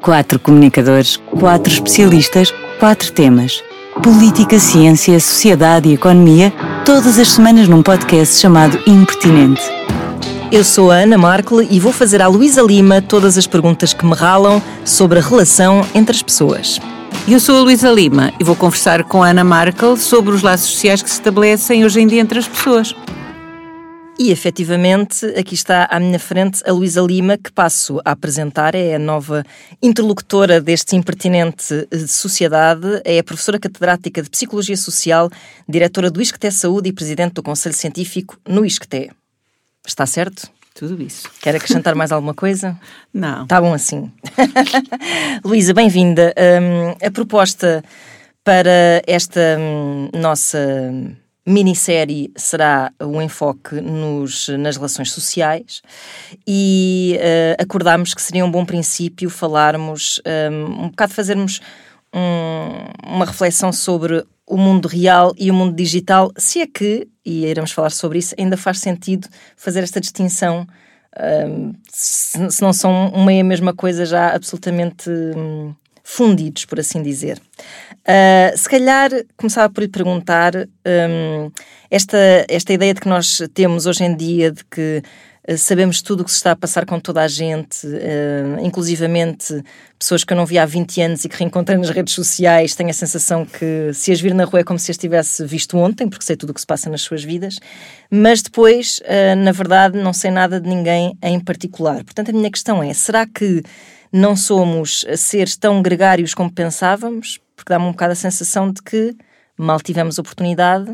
Quatro comunicadores, quatro especialistas, quatro temas. Política, ciência, sociedade e economia, todas as semanas num podcast chamado Impertinente. Eu sou a Ana Markle e vou fazer à Luísa Lima todas as perguntas que me ralam sobre a relação entre as pessoas. Eu sou a Luísa Lima e vou conversar com a Ana Markle sobre os laços sociais que se estabelecem hoje em dia entre as pessoas. E efetivamente, aqui está à minha frente a Luísa Lima, que passo a apresentar, é a nova interlocutora deste impertinente eh, Sociedade, é a professora catedrática de Psicologia Social, diretora do ISCTE Saúde e presidente do Conselho Científico no ISCTE. Está certo? Tudo isso. Quer acrescentar mais alguma coisa? Não. Está bom assim. Luísa, bem-vinda. Um, a proposta para esta um, nossa minissérie será um enfoque nos, nas relações sociais e uh, acordámos que seria um bom princípio falarmos, um, um bocado fazermos um, uma reflexão sobre o mundo real e o mundo digital, se é que, e iremos falar sobre isso, ainda faz sentido fazer esta distinção, um, se, se, não são uma e a mesma coisa já absolutamente um, fundidos, por assim dizer. Uh, se calhar começava por lhe perguntar um, esta, esta ideia de que nós temos hoje em dia de que uh, sabemos tudo o que se está a passar com toda a gente, uh, inclusivamente pessoas que eu não vi há 20 anos e que reencontrei nas redes sociais, tenho a sensação que se as vir na rua é como se as tivesse visto ontem, porque sei tudo o que se passa nas suas vidas, mas depois, na verdade, não sei nada de ninguém em particular. Portanto, a minha questão é: será que não somos seres tão gregários como pensávamos? Porque dá-me um bocado a sensação de que mal tivemos oportunidade,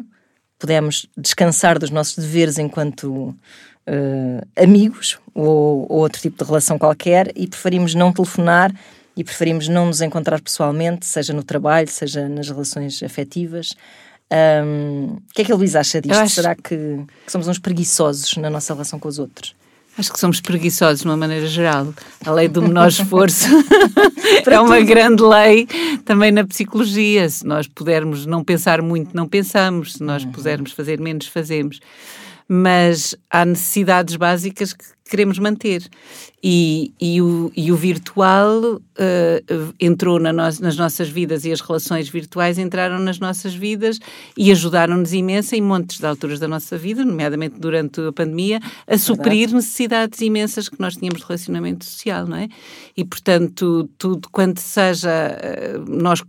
pudemos descansar dos nossos deveres enquanto uh, amigos ou, ou, outro tipo de relação qualquer e preferimos não telefonar e preferimos não nos encontrar pessoalmente, seja no trabalho, seja nas relações afetivas. Um, o que é que a Luísa acha disto? Acho... Será que, que somos uns preguiçosos na nossa relação com os outros? Acho que somos preguiçosos de uma maneira geral. A lei do menor esforço é uma grande lei também na psicologia. Se nós pudermos não pensar muito, não pensamos. Se nós uhum. pudermos fazer menos, fazemos mas há necessidades básicas que queremos manter. E, e, o, e o virtual uh, entrou na no, nas nossas vidas e as relações virtuais entraram nas nossas vidas e ajudaram-nos imenso em montes de alturas da nossa vida, nomeadamente durante a pandemia, a suprir necessidades imensas que nós tínhamos de relacionamento social, não é? E, portanto, tudo quanto seja uh, nós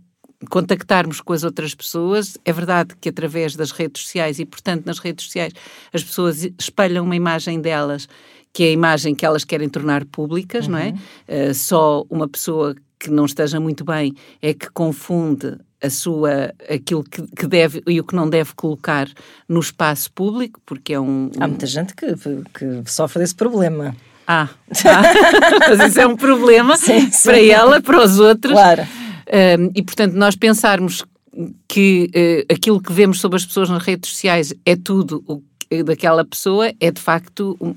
contactarmos com as outras pessoas. É verdade que através das redes sociais e, portanto, nas redes sociais, as pessoas espelham uma imagem delas, que é a imagem que elas querem tornar públicas, uhum. não é? Uh, só uma pessoa que não esteja muito bem é que confunde a sua aquilo que, que, deve e o que não deve colocar no espaço público, porque é um, um... há muita gente que, que sofre desse problema. Ah, ah. mas isso é um problema sim, sim. para ela, para os outros. Claro. Um, e, portanto, nós pensarmos que uh, aquilo que vemos sobre as pessoas nas redes sociais é tudo o daquela pessoa é de facto um, uh,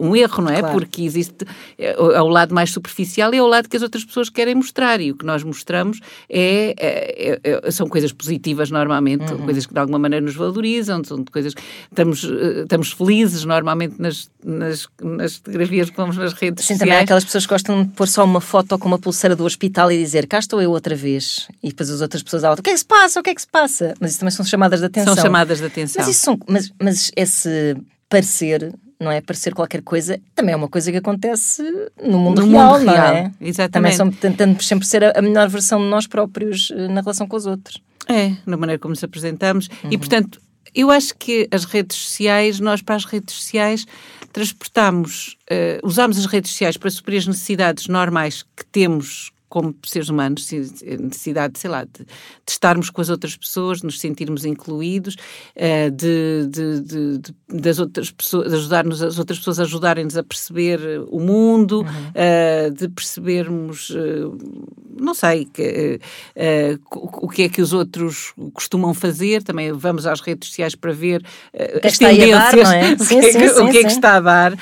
um erro, não é? Claro. Porque existe é, é o lado mais superficial e é o lado que as outras pessoas querem mostrar e o que nós mostramos é, é, é, é são coisas positivas normalmente, uhum. coisas que de alguma maneira nos valorizam, são coisas estamos uh, estamos felizes normalmente nas, nas, nas fotografias que vamos nas redes Sim, sociais. também há aquelas pessoas que gostam de pôr só uma foto com uma pulseira do hospital e dizer cá estou eu outra vez e depois as outras pessoas à outra, o que é que se passa? O que é que se passa? Mas isso também são chamadas de atenção. São chamadas de atenção. Mas isso são, mas, mas vezes esse parecer, não é? Parecer qualquer coisa, também é uma coisa que acontece no mundo no real, mundo não real. é? Exatamente. Também tentando sempre ser a, melhor versão de nós próprios eh, na relação com os outros. É, na maneira como nos apresentamos. Uhum. E, portanto, eu acho que as redes sociais, nós para as redes sociais transportamos, uh, usamos as redes sociais para suprir as necessidades normais que temos como seres humanos, necessidade, sei lá, de, de, estarmos com as outras pessoas, de nos sentirmos incluídos, uh, de, de, das outras pessoas, ajudar-nos as outras pessoas ajudarem-nos a perceber o mundo, uhum. uh, de percebermos uh, não sei, que, o que é que os outros costumam fazer, também vamos às redes sociais para ver que as tendências, dar, é? o, que é que, o que, é que está a dar,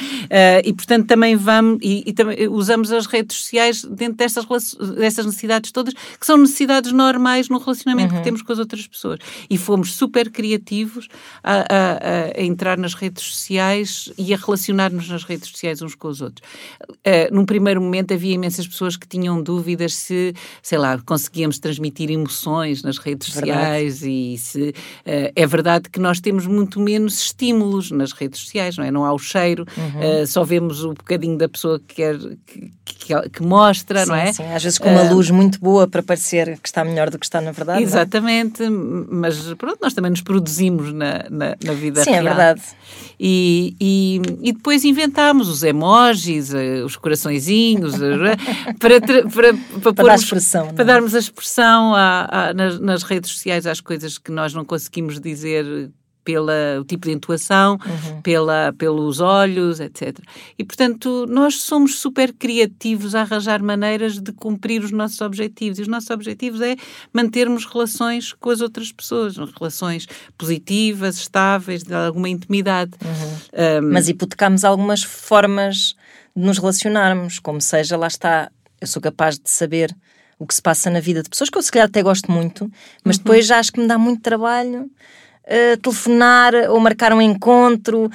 e portanto também vamos, e, e, também usamos as redes sociais dentro destas, destas necessidades todas, que são necessidades normais no relacionamento uhum. que temos com as outras pessoas. E fomos super criativos a, a, a, entrar nas redes sociais e a relacionar-nos nas redes sociais uns com os outros. num primeiro momento havia imensas pessoas que tinham dúvidas se sei lá, conseguíamos transmitir emoções nas redes sociais e se uh, é verdade que nós temos muito menos estímulos nas redes sociais, não é? Não há o cheiro, uhum. uh, só vemos o bocadinho da pessoa que quer que, que, que mostra, sim, não é? Sim, às vezes com uma uh, luz muito boa para parecer que está melhor do que está na verdade. É? Exatamente, é? mas pronto, nós também nos produzimos na, na, na vida sim, real. Sim, é verdade. E, e, e, depois inventámos os emojis, os coraçõezinhos, para, para, para, para, para dar expressão. Para é? darmos a expressão a, a, nas, nas, redes sociais às coisas que nós não conseguimos dizer pela o tipo de intuação, uhum. pela, pelos olhos, etc. E, portanto, nós somos super criativos a arranjar maneiras de cumprir os nossos objetivos. E os nossos objetivos é mantermos relações com as outras pessoas, relações positivas, estáveis, de alguma intimidade. Uhum. Um, Mas hipotecamos algumas formas de nos relacionarmos, como seja, lá está, eu sou capaz de saber o que se passa na vida de pessoas que eu se calhar até gosto muito, mas uhum. depois já acho que me dá muito trabalho uh, telefonar ou marcar um encontro.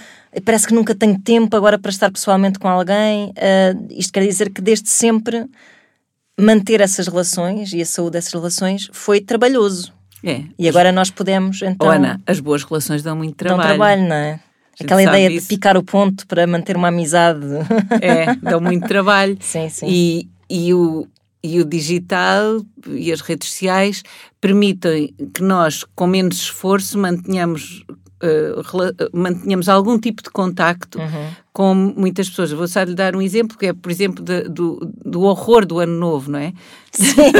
Parece que nunca tenho tempo agora para estar pessoalmente com alguém. Uh, isto quer dizer que desde sempre manter essas relações e a saúde dessas relações foi trabalhoso. É. E agora nós podemos então. Oh, Ana, as boas relações dão muito trabalho. Dão trabalho, não é? Aquela ideia isso. de picar o ponto para manter uma amizade. É, dão muito trabalho. sim, sim. E, e o, e o digital e as redes sociais permitem que nós, com menos esforço, mantenhamos, uh, mantenhamos algum tipo de contacto uhum com muitas pessoas. Vou só lhe dar um exemplo, que é, por exemplo, de, do, do horror do ano novo, não é? Sim.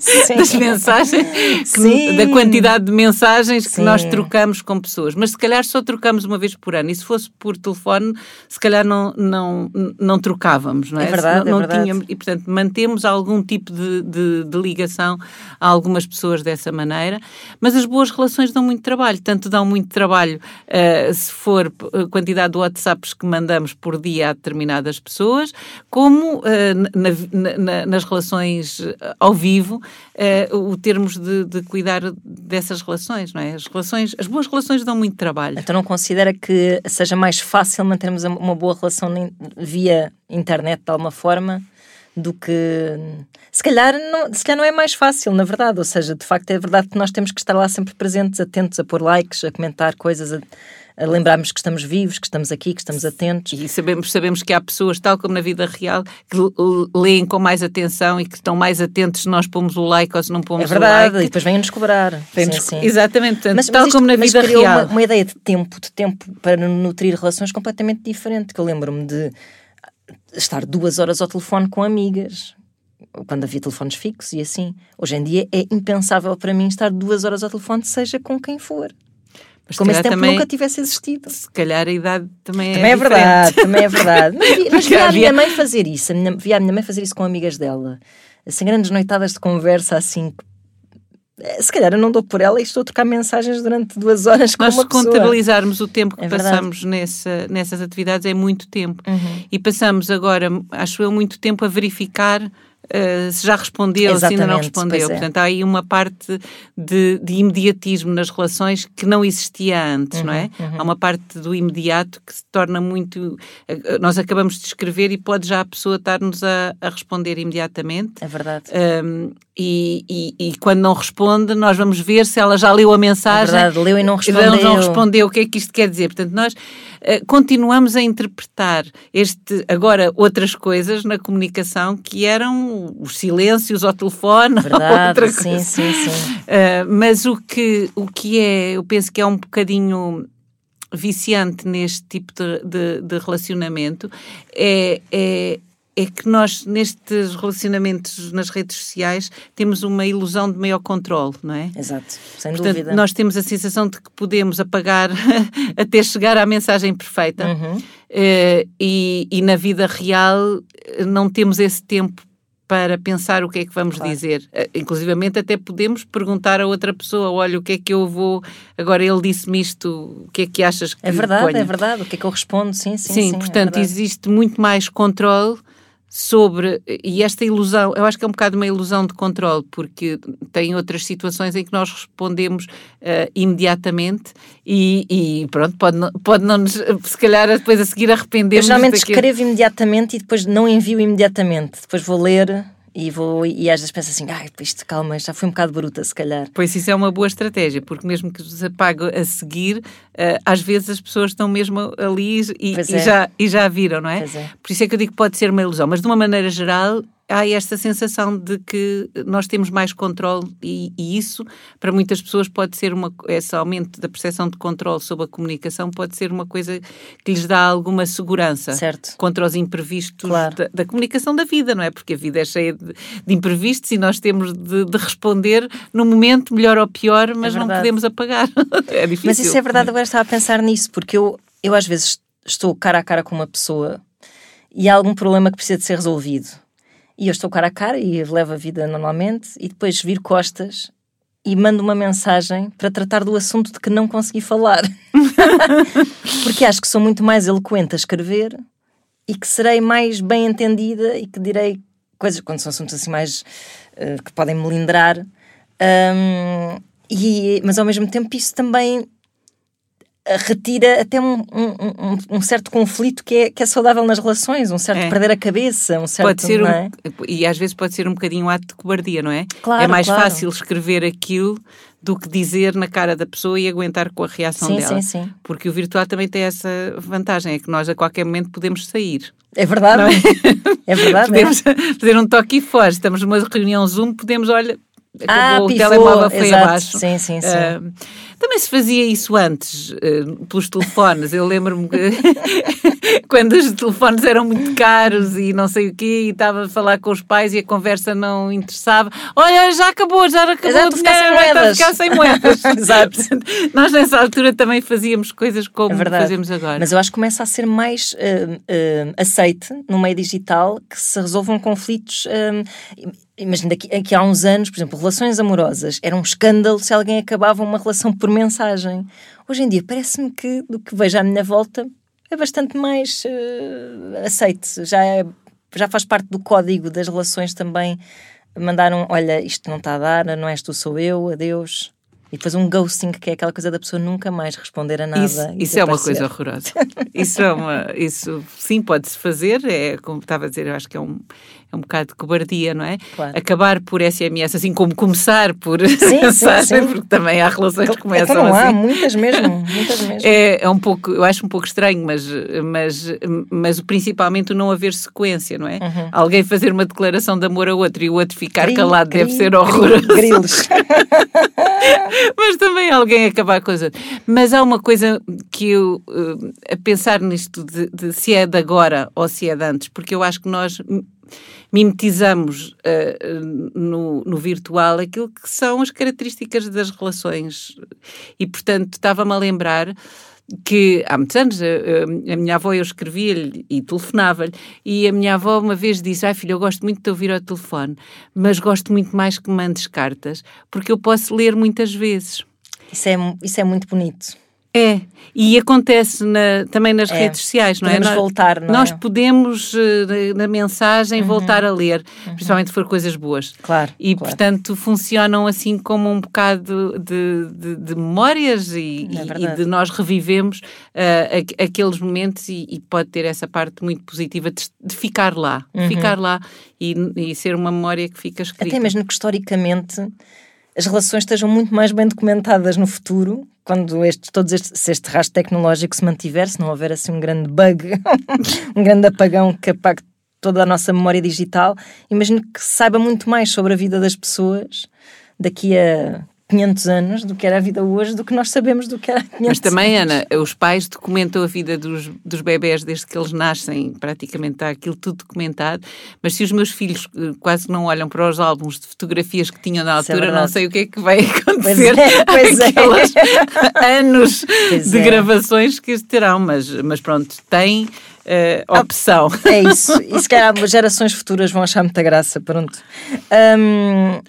das mensagens, que, da quantidade de mensagens Sim. que nós trocamos com pessoas. Mas se calhar só trocamos uma vez por ano. E se fosse por telefone, se calhar não, não, não trocávamos, não é? É verdade, não, é verdade. Tínhamos, e, portanto, mantemos algum tipo de, de, de, ligação a algumas pessoas dessa maneira. Mas as boas relações dão muito trabalho. Tanto dão muito trabalho uh, se for a quantidade de WhatsApps que mandamos por dia a determinadas pessoas, como uh, na, na, nas relações eh, ao vivo, uh, o termos de, de, cuidar dessas relações, não é? As relações, as boas relações dão muito trabalho. Então não considera que seja mais fácil mantermos uma boa relação via internet de alguma forma? do que se calhar, não, se calhar não é mais fácil, na verdade. Ou seja, de facto é verdade que nós temos que estar lá sempre presentes, atentos a pôr likes, a comentar coisas, a, lembrarmos que estamos vivos, que estamos aqui, que estamos atentos. E sabemos, sabemos que há pessoas, tal como na vida real, que leem com mais atenção e que estão mais atentos se nós pomos o like ou se não pomos o like. É verdade, e depois vêm-nos cobrar. Vem sim, sim. Exatamente, portanto, mas, tal mas isto, como na vida real. Uma, uma ideia de tempo, de tempo para nutrir relações completamente diferente, que eu lembro-me de estar duas horas ao telefone com amigas, quando havia telefones fixos e assim. Hoje em dia é impensável para mim estar duas horas ao telefone, seja com quem for. Mas Como esse tempo também, nunca tivesse existido. Se calhar a idade também, também é, é verdade, também é verdade. Mas, vi, mas via a minha mãe fazer isso, a minha, via a minha mãe fazer isso com amigas dela. Assim, grandes noitadas de conversa, assim, eh, se calhar eu não dou por ela e estou a trocar mensagens durante duas horas com Nós uma pessoa. Nós contabilizarmos o tempo que é passamos nessa, nessas atividades é muito tempo. Uhum. E passamos agora, acho eu, muito tempo a verificar uh, se já respondeu, Exatamente, se ainda não respondeu. É. Portanto, há aí uma parte de, de, imediatismo nas relações que não existia antes, uhum, não é? Uhum. Há uma parte do imediato que se torna muito. Uh, nós acabamos de escrever e pode já a pessoa estar-nos a, a, responder imediatamente. É verdade. Um, e, e, e, quando não responde, nós vamos ver se ela já leu a mensagem. É verdade, leu e não respondeu. Não, não respondeu. O que é que isto quer dizer? Portanto, nós continuamos a interpretar este, agora outras coisas na comunicação que eram os silêncios ao telefone. Verdade, sim, sim, sim. Uh, mas o que, o que é, eu penso que é um bocadinho viciante neste tipo de, de, de relacionamento é, é é que nós, nestes relacionamentos nas redes sociais, temos uma ilusão de maior controle, não é? Exato, sem Portanto, dúvida. Nós temos a sensação de que podemos apagar até chegar à mensagem perfeita uhum. uh, e, e, na vida real não temos esse tempo para pensar o que é que vamos claro. dizer. Uh, inclusivamente até podemos perguntar a outra pessoa, olha, o que é que eu vou... Agora ele disse-me isto, o que é que achas que É verdade, ponha? é verdade. O que é que eu respondo? Sim, sim, sim. sim é portanto, é existe muito mais controle sobre, e esta ilusão, eu acho que é um bocado uma ilusão de controle, porque tem outras situações em que nós respondemos uh, imediatamente e, e, pronto, pode não, pode não nos, se calhar depois a seguir arrepender-nos. Eu geralmente daquilo. escrevo imediatamente e depois não envio imediatamente, depois vou ler e vou e às vezes penso assim, ah, isto calma, já foi um bocado bruta se calhar. Pois isso é uma boa estratégia, porque mesmo que se apague a seguir, uh, às vezes as pessoas estão mesmo ali e, e, é. já, e já viram, não é? é? Por isso é que eu digo que pode ser uma ilusão, mas de uma maneira geral há esta sensação de que nós temos mais controle e, e, isso para muitas pessoas pode ser uma esse aumento da percepção de controle sobre a comunicação pode ser uma coisa que lhes dá alguma segurança certo. contra os imprevistos claro. da, da, comunicação da vida não é? Porque a vida é cheia de, de imprevistos e nós temos de, de, responder no momento melhor ou pior mas é não podemos apagar. É difícil mas isso é verdade agora estava a pensar nisso porque eu eu às vezes estou cara a cara com uma pessoa e há algum problema que precisa de ser resolvido e eu estou cara a cara e levo a vida normalmente e depois vir costas e mando uma mensagem para tratar do assunto de que não consegui falar. Porque acho que sou muito mais eloquente a escrever e que serei mais bem entendida e que direi coisas quando são assuntos assim mais uh, que podem melindrar. Um, e, mas ao mesmo tempo isso também retira até um, um, um, certo conflito que é, que é saudável nas relações, um certo é. perder a cabeça, um certo. Pode ser é? e às vezes pode ser um bocadinho um ato de cobardia, não é? Claro, é mais claro. fácil escrever aquilo do que dizer na cara da pessoa e aguentar com a reação sim, dela. Sim, sim. Porque o virtual também tem essa vantagem, é que nós a qualquer momento podemos sair. É verdade. É? é? verdade. podemos fazer um toque e fora. Estamos numa reunião Zoom, podemos, olha, ah, pifou, o telemóvel foi exato. abaixo. Sim, sim, sim. Uh, também se fazia isso antes, uh, pelos telefones. Eu lembro-me que quando os telefones eram muito caros e não sei o quê, e estava a falar com os pais e a conversa não interessava. Olha, já acabou, já acabou Exato, o dinheiro, ficar vai ficar sem moedas. Exato. Nós nessa altura também fazíamos coisas como é fazemos agora. Mas eu acho que começa a ser mais uh, uh, aceite no meio digital que se resolvam conflitos. Imagina que aqui há uns anos, por exemplo, relações amorosas, era um escândalo se alguém acabava uma relação por mensagem. Hoje em dia, parece-me que do que vejo à minha volta é bastante mais uh, aceite. Já, é, já faz parte do código das relações também. Mandaram, olha, isto não está a dar, não és tu, sou eu, adeus. E depois um ghosting, que é aquela coisa da pessoa nunca mais responder a nada. Isso, isso é uma coisa horrorosa. isso é uma. Isso sim pode-se fazer, é como estava a dizer, eu acho que é um, é um bocado de cobardia, não é? Claro. Acabar por SMS, assim como começar por sim, mensagem, sim, sim. porque também há relações que começam então não assim. há, muitas mesmo, muitas mesmo. É, é um pouco, eu acho um pouco estranho, mas, mas, mas principalmente o não haver sequência, não é? Uhum. Alguém fazer uma declaração de amor a outro e o outro ficar Gril, calado gril, deve ser horroroso. Grilos. mas também alguém acabar com a coisa. Mas há uma coisa que eu, uh, a pensar nisto de, de se é de agora ou se é de antes, porque eu acho que nós mimetizamos uh, no, no, virtual aquilo que são as características das relações. E, portanto, estava-me a lembrar que há muitos anos a, a minha avó eu escrevia-lhe e telefonava-lhe e a minha avó uma vez disse, ai filho, eu gosto muito de ouvir ao telefone, mas gosto muito mais que mandes cartas, porque eu posso ler muitas vezes. Isso é, isso é muito bonito. É, e acontece na, também nas É. redes sociais, não Podemos é? Nós- voltar, não Nós é? podemos, eh, na mensagem, voltar a ler, principalmente se for coisas boas. Claro, E, claro. portanto, funcionam assim como um bocado de, de- de memórias e, É e- e de nós revivemos aqu- aqueles momentos e, e pode ter essa parte muito positiva de, de ficar lá, Uhum. ficar lá e, e ser uma memória que fica escrita. Até mesmo que historicamente as relações estejam muito mais bem documentadas no futuro, quando este, todos este, se este rastro tecnológico se mantiver, se não houver assim um grande bug, um grande apagão que apague toda a nossa memória digital, imagino que saiba muito mais sobre a vida das pessoas daqui a 500 anos do que era a vida hoje, do que nós sabemos do que era há 500 Mas também, anos. Ana, os pais documentam a vida dos, dos bebés desde que eles nascem, praticamente está aquilo tudo documentado. Mas se os meus filhos eh, quase não olham para os álbuns de fotografias que tinham na é altura, não verdade. sei o que é que vai acontecer. é, pois é. Aqueles anos Pois de é. gravações que terão, mas, mas pronto, tem eh, opção. É isso. E se calhar gerações futuras vão achar muita graça, pronto. Hum,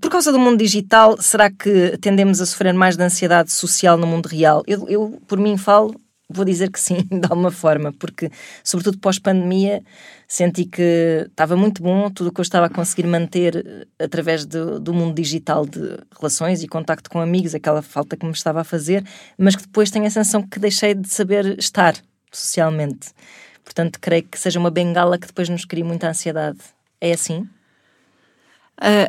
por causa do mundo digital, será que tendemos a sofrer mais de ansiedade social no mundo real? Eu, eu, por mim, falo, vou dizer que sim, de alguma forma, porque, sobretudo pós-pandemia, senti que estava muito bom tudo o que eu estava a conseguir manter eh, através do, do mundo digital de relações e contacto com amigos, aquela falta que me estava a fazer, mas que depois tenho a sensação que deixei de saber estar socialmente. Portanto, creio que seja uma bengala que depois nos cria muita ansiedade. É assim? Ah,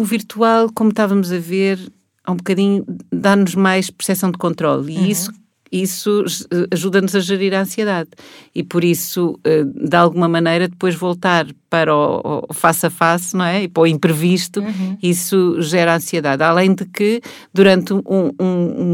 o virtual, como estávamos a ver, há um bocadinho dá-nos mais percepção de controle. E isso, isso ajuda-nos a gerir a ansiedade. E por isso, eh, de alguma maneira, depois voltar para o, face a face, não é? E para o imprevisto, isso gera ansiedade. Além de que, durante um, um-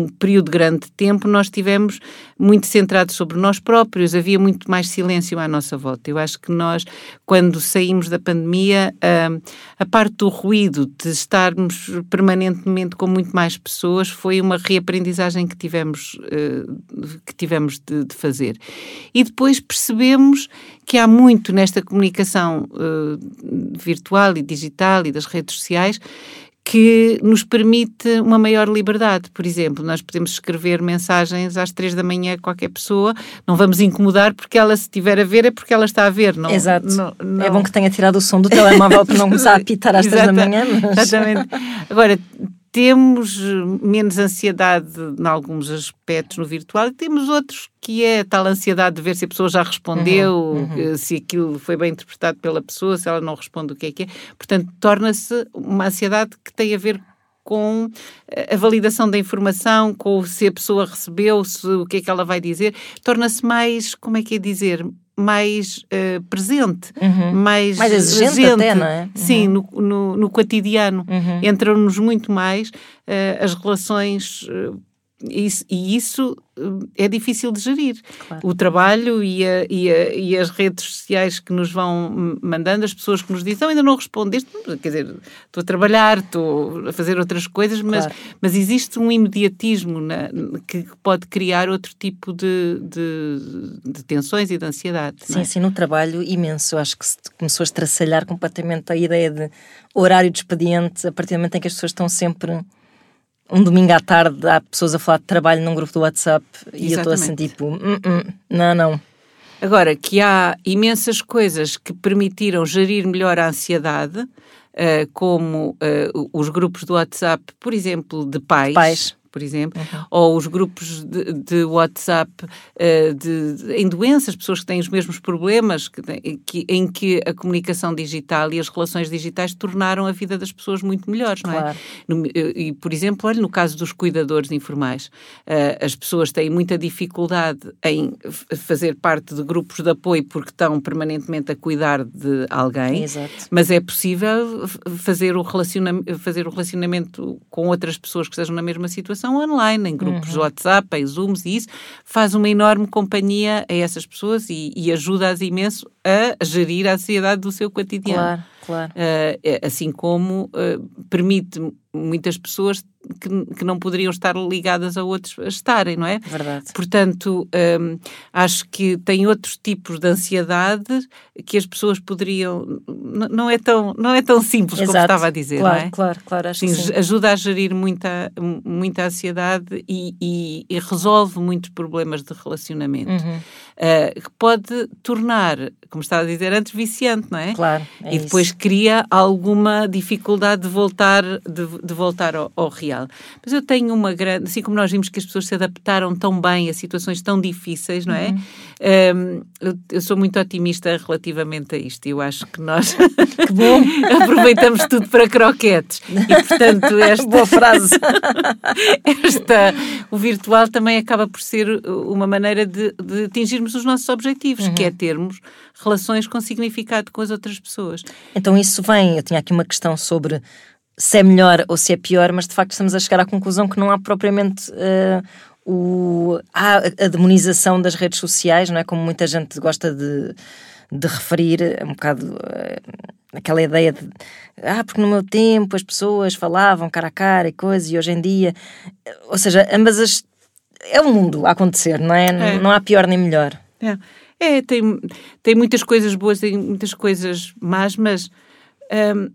um período grande de tempo, nós estivemos muito centrados sobre nós próprios, havia muito mais silêncio à nossa volta. Eu acho que nós, quando saímos da pandemia, ah, a parte do ruído, de estarmos permanentemente com muito mais pessoas, foi uma reaprendizagem que tivemos, eh, que tivemos de, de fazer. E depois percebemos que há muito nesta comunicação eh, virtual e digital e das redes sociais que nos permite uma maior liberdade. Por exemplo, nós podemos escrever mensagens às três da manhã a qualquer pessoa, não vamos incomodar porque ela se estiver a ver é porque ela está a ver. Não, Exato. não- É não- bom que tenha tirado o som do telemóvel para não começar a apitar às três da manhã. Mas... Exatamente. Agora, temos menos ansiedade em alguns aspectos no virtual e temos outros que é tal ansiedade de ver se a pessoa já respondeu, Uhum, que- se aquilo foi bem interpretado pela pessoa, se ela não responde o que é que é. Portanto, torna-se uma ansiedade que tem a ver com a validação da informação, com se a pessoa recebeu, se, o que é que ela vai dizer, torna-se mais, como é que é dizer, mais eh, presente, mais, Mais exigente até, não é? Sim, no, no, no cotidiano. Uhum. Entram-nos muito mais eh, as relações. E isso eh, é difícil de gerir. Claro. O trabalho e, a- e a- e as redes sociais que nos vão mandando, as pessoas que nos dizem, "Não, ainda não respondeste, quer dizer, estou a trabalhar, estou a fazer outras coisas, mas, Claro. mas existe um imediatismo na- que pode criar outro tipo de, de, de tensões e de ansiedade. Sim, é? sim, no trabalho imenso. Acho que se começou a estraçalhar completamente a ideia de horário de expediente, a partir do momento em que as pessoas estão sempre. Um domingo à tarde há pessoas a falar de trabalho num grupo do WhatsApp e eu estou assim tipo, "Hum, hum, não, não. Agora, que há imensas coisas que permitiram gerir melhor a ansiedade, eh, como eh, os grupos do WhatsApp, por exemplo, de pais. Pais. Uhum. Por exemplo, ou os grupos de, de WhatsApp eh, de, de- em doenças, pessoas que têm os mesmos problemas, que que- em que a comunicação digital e as relações digitais tornaram a vida das pessoas muito melhores, não é? Claro. No- e, por exemplo, olha, no caso dos cuidadores informais, eh, as pessoas têm muita dificuldade em fazer parte de grupos de apoio porque estão permanentemente a cuidar de alguém. Exato. Mas é possível fazer o, relaciona fazer o relacionamento com outras pessoas que estejam na mesma situação online, em grupos Uhum. de WhatsApp, em Zooms, e isso faz uma enorme companhia a essas pessoas e, e ajuda-as imenso a gerir a ansiedade do seu cotidiano. Claro, claro. Uh, assim como uh, permite muitas pessoas que, que não poderiam estar ligadas a outros a estarem, não é? Verdade. Portanto, um, acho que tem outros tipos de ansiedade que as pessoas poderiam. Não é tão, não é tão simples como Exato. estava a dizer, claro, não é? Claro, claro, acho Sim, que sim. ajuda a gerir muita, muita ansiedade e, e- e resolve muitos problemas de relacionamento. Uhum. Uh, que pode tornar, como estava a dizer antes, viciante, não é? Claro, é e depois isso. cria alguma dificuldade de voltar, de, de voltar ao, ao real. Mas eu tenho uma grande, assim como nós vimos que as pessoas se adaptaram tão bem a situações tão difíceis, não é? Uhum. Um, eu, eu sou muito otimista relativamente a isto. Eu acho que nós aproveitamos tudo para croquetes. E portanto, esta, Boa frase. esta, o virtual também acaba por ser uma maneira de, de atingirmos os nossos objetivos, que Uhum. é termos relações com significado com as outras pessoas. Então isso vem, eu tinha aqui uma questão sobre se é melhor ou se é pior, mas de facto estamos a chegar à conclusão que não há propriamente uh, o, há a demonização das redes sociais, não é? Como muita gente gosta de, de referir, é um bocado uh, aquela ideia de ah, porque no meu tempo as pessoas falavam cara a cara e coisas, e hoje em dia, ou seja, ambas as. É o mundo a acontecer, não é? é. Não, há pior nem melhor. É. É, tem, tem muitas coisas boas, tem muitas coisas más, mas hum,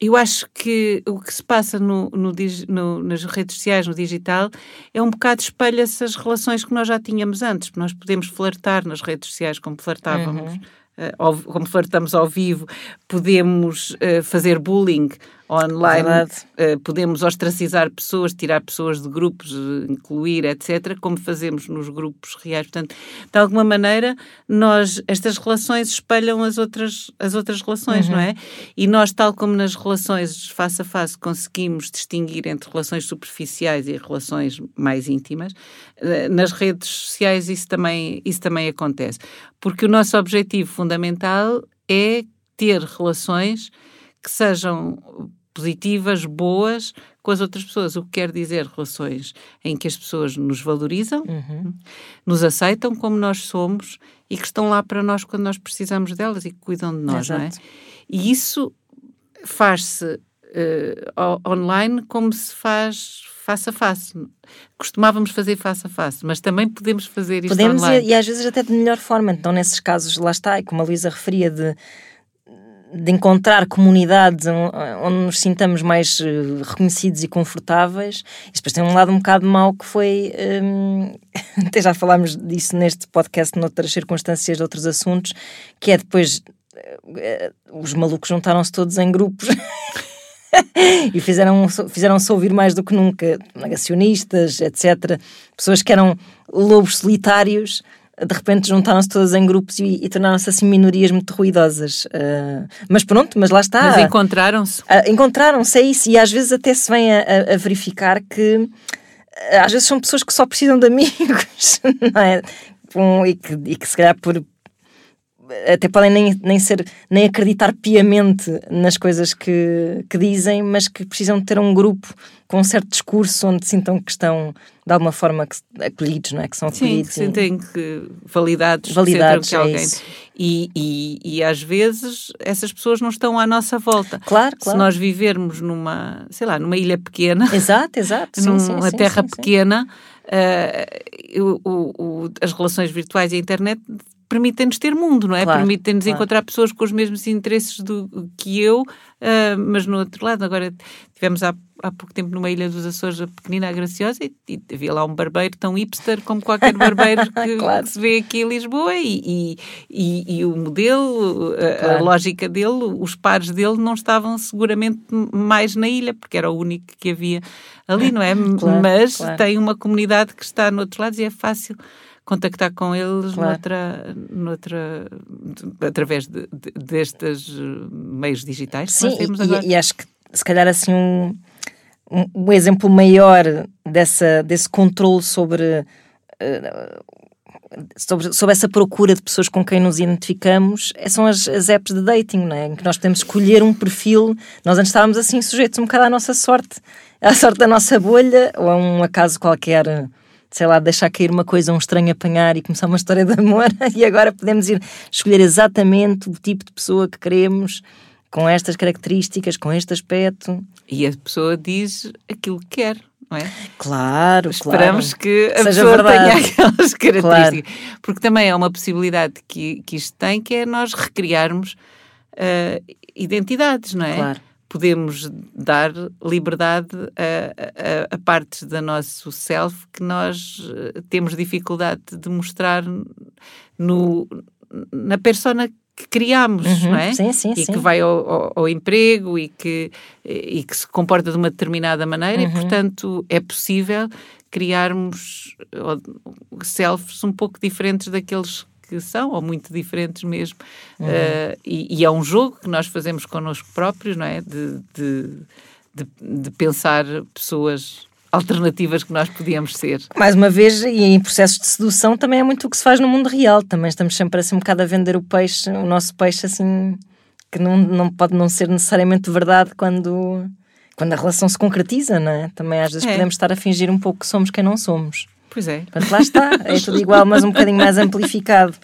eu acho que o que se passa no, no, no, nas redes sociais, no digital, é um bocado espelha-se as relações que nós já tínhamos antes. Nós podemos flertar nas redes sociais como flertávamos. Uhum. Uh, como flertamos ao vivo, podemos uh, fazer bullying online, uh, podemos ostracizar pessoas, tirar pessoas de grupos, uh, incluir, etc., como fazemos nos grupos reais. Portanto, de alguma maneira, nós, estas relações espelham as outras, as outras relações, uhum. não é? E nós, tal como nas relações face a face, conseguimos distinguir entre relações superficiais e relações mais íntimas, uh, nas redes sociais isso também, isso também acontece. Porque o nosso objetivo fundamental é ter relações que sejam positivas, boas com as outras pessoas. O que quer dizer relações em que as pessoas nos valorizam, uhum. nos aceitam como nós somos e que estão lá para nós quando nós precisamos delas e que cuidam de nós, Exato. não é? E isso faz-se uh, online como se faz face a face. Costumávamos fazer face a face, mas também podemos fazer isto podemos online. E, e às vezes até de melhor forma. Então, nesses casos, lá está, e como a Luísa referia, de de encontrar comunidades onde nos sintamos mais eh, reconhecidos e confortáveis. E depois tem um lado um bocado mau que foi. Um, até já falámos disso neste podcast, noutras circunstâncias de outros assuntos, que é depois. Uh, os malucos juntaram-se todos em grupos. e fizeram, fizeram-se ouvir mais do que nunca, negacionistas, etc. Pessoas que eram lobos solitários de repente juntaram-se todas em grupos e, e tornaram-se assim minorias muito ruidosas. Uh, mas pronto, mas lá está. Mas encontraram-se. Uh, encontraram-se, é isso. E às vezes até se vem a, a, verificar que às vezes são pessoas que só precisam de amigos, não é? Um, e, que, e que se calhar por, até podem nem, nem ser nem acreditar piamente nas coisas que, que dizem, mas que precisam ter um grupo com um certo discurso onde sintam que estão de alguma forma acolhidos, não é? Que são acolhidos. Sim, sentem que validados, validados que é alguém. E, e, e, às vezes essas pessoas não estão à nossa volta. Claro, claro. Se nós vivermos numa, sei lá, numa ilha pequena, exato, exato, sim, numa sim, terra sim, pequena, uh, o, o, as relações virtuais e a internet permitem-nos ter mundo, não é? Claro, permitem-nos claro. encontrar pessoas com os mesmos interesses do, que eu, uh, mas no outro lado, agora tivemos há, há pouco tempo numa ilha dos Açores, a pequenina, a graciosa, e, e havia lá um barbeiro tão hipster como qualquer barbeiro que, claro. que se vê aqui em Lisboa, e, e, e, o modelo, a, a lógica dele, os pares dele não estavam seguramente mais na ilha, porque era o único que havia ali, não é? Mas tem uma comunidade que está no outro lado e é fácil contactar com eles Claro. noutra, noutra, através de, de- destes eh, meios digitais que Sim, e- agora. e, e acho que se calhar assim um, um, um exemplo maior dessa, desse controle sobre, eh, sobre, sobre essa procura de pessoas com quem nos identificamos é- são as, as apps de dating, não é? Em que nós podemos escolher um perfil. Nós antes estávamos assim sujeitos um bocado à nossa sorte, à sorte da nossa bolha ou a um acaso qualquer. Sei lá, deixar cair uma coisa, um estranho apanhar e começar uma história de amor, e agora podemos ir escolher exatamente o tipo de pessoa que queremos, com estas características, com este aspecto. E a pessoa diz aquilo que quer, não é? Claro, Esperamos claro. que a Seja pessoa verdade. tenha aquelas características. Porque também é uma possibilidade que, que isto tem, que é nós recriarmos ah, identidades, não é? Claro. Podemos dar liberdade a, a, a partes da nosso self que nós eh, temos dificuldade de mostrar no, na persona que criamos, Uhum, não é? sim, sim, e sim. que vai ao, ao- ao emprego e que, e que se comporta de uma determinada maneira Uhum. e, portanto, é possível criarmos selves um pouco diferentes daqueles que são, ou muito diferentes mesmo. Uhum. Eh, e, e é um jogo que nós fazemos connosco próprios, não é? De, de, de, de pensar pessoas alternativas que nós podíamos ser. Mais uma vez, e em processos de sedução também é muito o que se faz no mundo real. Também estamos sempre assim um bocado a vender o peixe, o nosso peixe assim, que não, não pode não ser necessariamente verdade quando, quando a relação se concretiza, não é? Também às vezes É. podemos estar a fingir um pouco que somos quem não somos. Pois é. Portanto, lá está, é tudo igual, mas um bocadinho mais amplificado.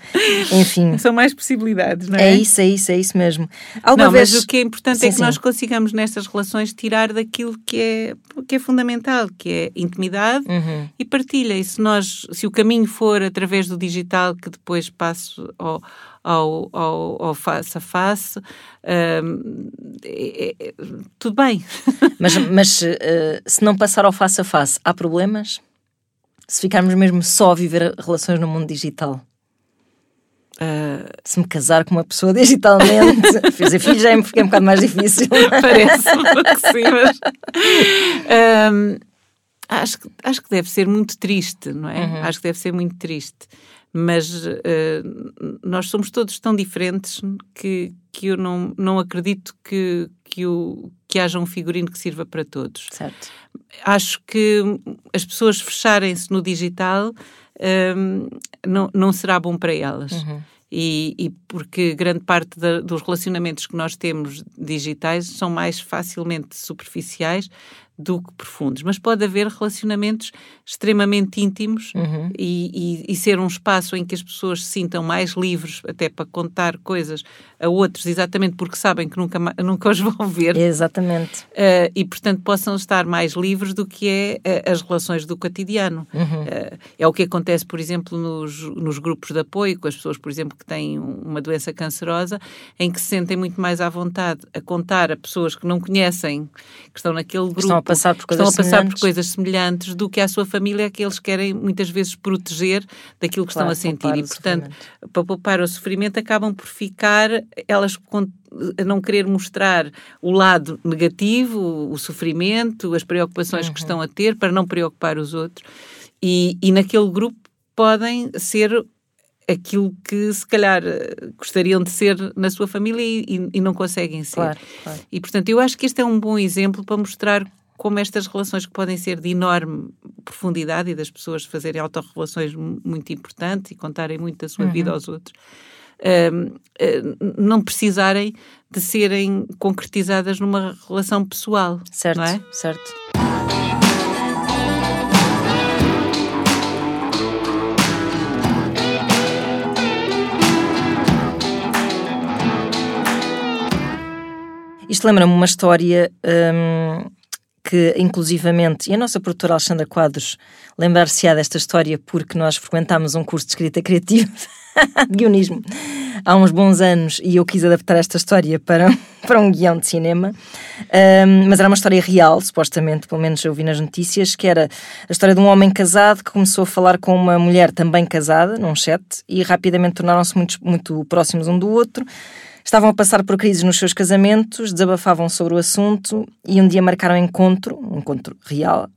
Enfim, São mais possibilidades, não é? é isso, é isso, é isso mesmo. Alguma Não, vez. mas o que é importante Sim, é que sim. nós consigamos nestas relações tirar daquilo que é, que é fundamental, que é intimidade Uhum. e partilha. E se nós, se o caminho for através do digital, que depois passo ao, ao, ao, ao face a face, hum, é- é- tudo bem. Mas, mas eh, se não passar ao face a face, há problemas? Se ficarmos mesmo só a viver relações no mundo digital? Ah, Se me casar com uma pessoa digitalmente, fazer filhos já é um bocado mais difícil. Parece-me que sim, mas. Hum, acho, que- acho que deve ser muito triste, não é? Uhum. Acho que deve ser muito triste. Mas eh, nós somos todos tão diferentes que, que eu não, não acredito que, que, o, que haja um figurino que sirva para todos. Certo. Acho que as pessoas fecharem-se no digital hum, não, não será bom para elas. Uhum. E, e porque grande parte da- dos relacionamentos que nós temos digitais são mais facilmente superficiais do que profundos. Mas pode haver relacionamentos extremamente íntimos Uhum. e, e- e ser um espaço em que as pessoas se sintam mais livres até para contar coisas a outros, exatamente porque sabem que nunca, nunca os vão ver. Exatamente. Uh, e, portanto, possam estar mais livres do que é uh, as relações do cotidiano. Uhum. Uh, é o que acontece, por exemplo, nos, nos grupos de apoio, com as pessoas, por exemplo, que têm um- uma doença cancerosa, em que se sentem muito mais à vontade a contar a pessoas que não conhecem, que estão naquele grupo, passar por que estão a coisas passar por coisas semelhantes, do que à sua família, que eles querem muitas vezes proteger daquilo que Claro, estão a sentir. E, portanto, sofrimento. para poupar o sofrimento, acabam por ficar elas a não querer mostrar o lado negativo, o, sofrimento, as preocupações Uhum. que estão a ter, para não preocupar os outros. E, e naquele grupo podem ser aquilo que se calhar gostariam de ser na sua família e, e- e não conseguem ser. Claro, claro. E portanto, eu acho que este é um bom exemplo para mostrar como estas relações que podem ser de enorme profundidade e das pessoas fazerem autorrelações mu- muito importantes e contarem muito da sua vida aos outros, hum, eh, não precisarem de serem concretizadas numa relação pessoal. Certo, Não é? certo. Isto lembra-me uma história hum, que, inclusivamente, e a nossa produtora Alexandra Quadros lembrar-se-á desta história porque nós frequentámos um curso de escrita criativa de guionismo há uns bons anos e eu quis adaptar esta história para, para um guião de cinema. Hum, mas era uma história real, supostamente, pelo menos eu vi nas notícias, que era a história de um homem casado que começou a falar com uma mulher também casada, num chat, e rapidamente tornaram-se muito, muito próximos um do outro. Estavam a passar por crises nos seus casamentos, desabafavam sobre o assunto e um dia marcaram um encontro, um encontro real,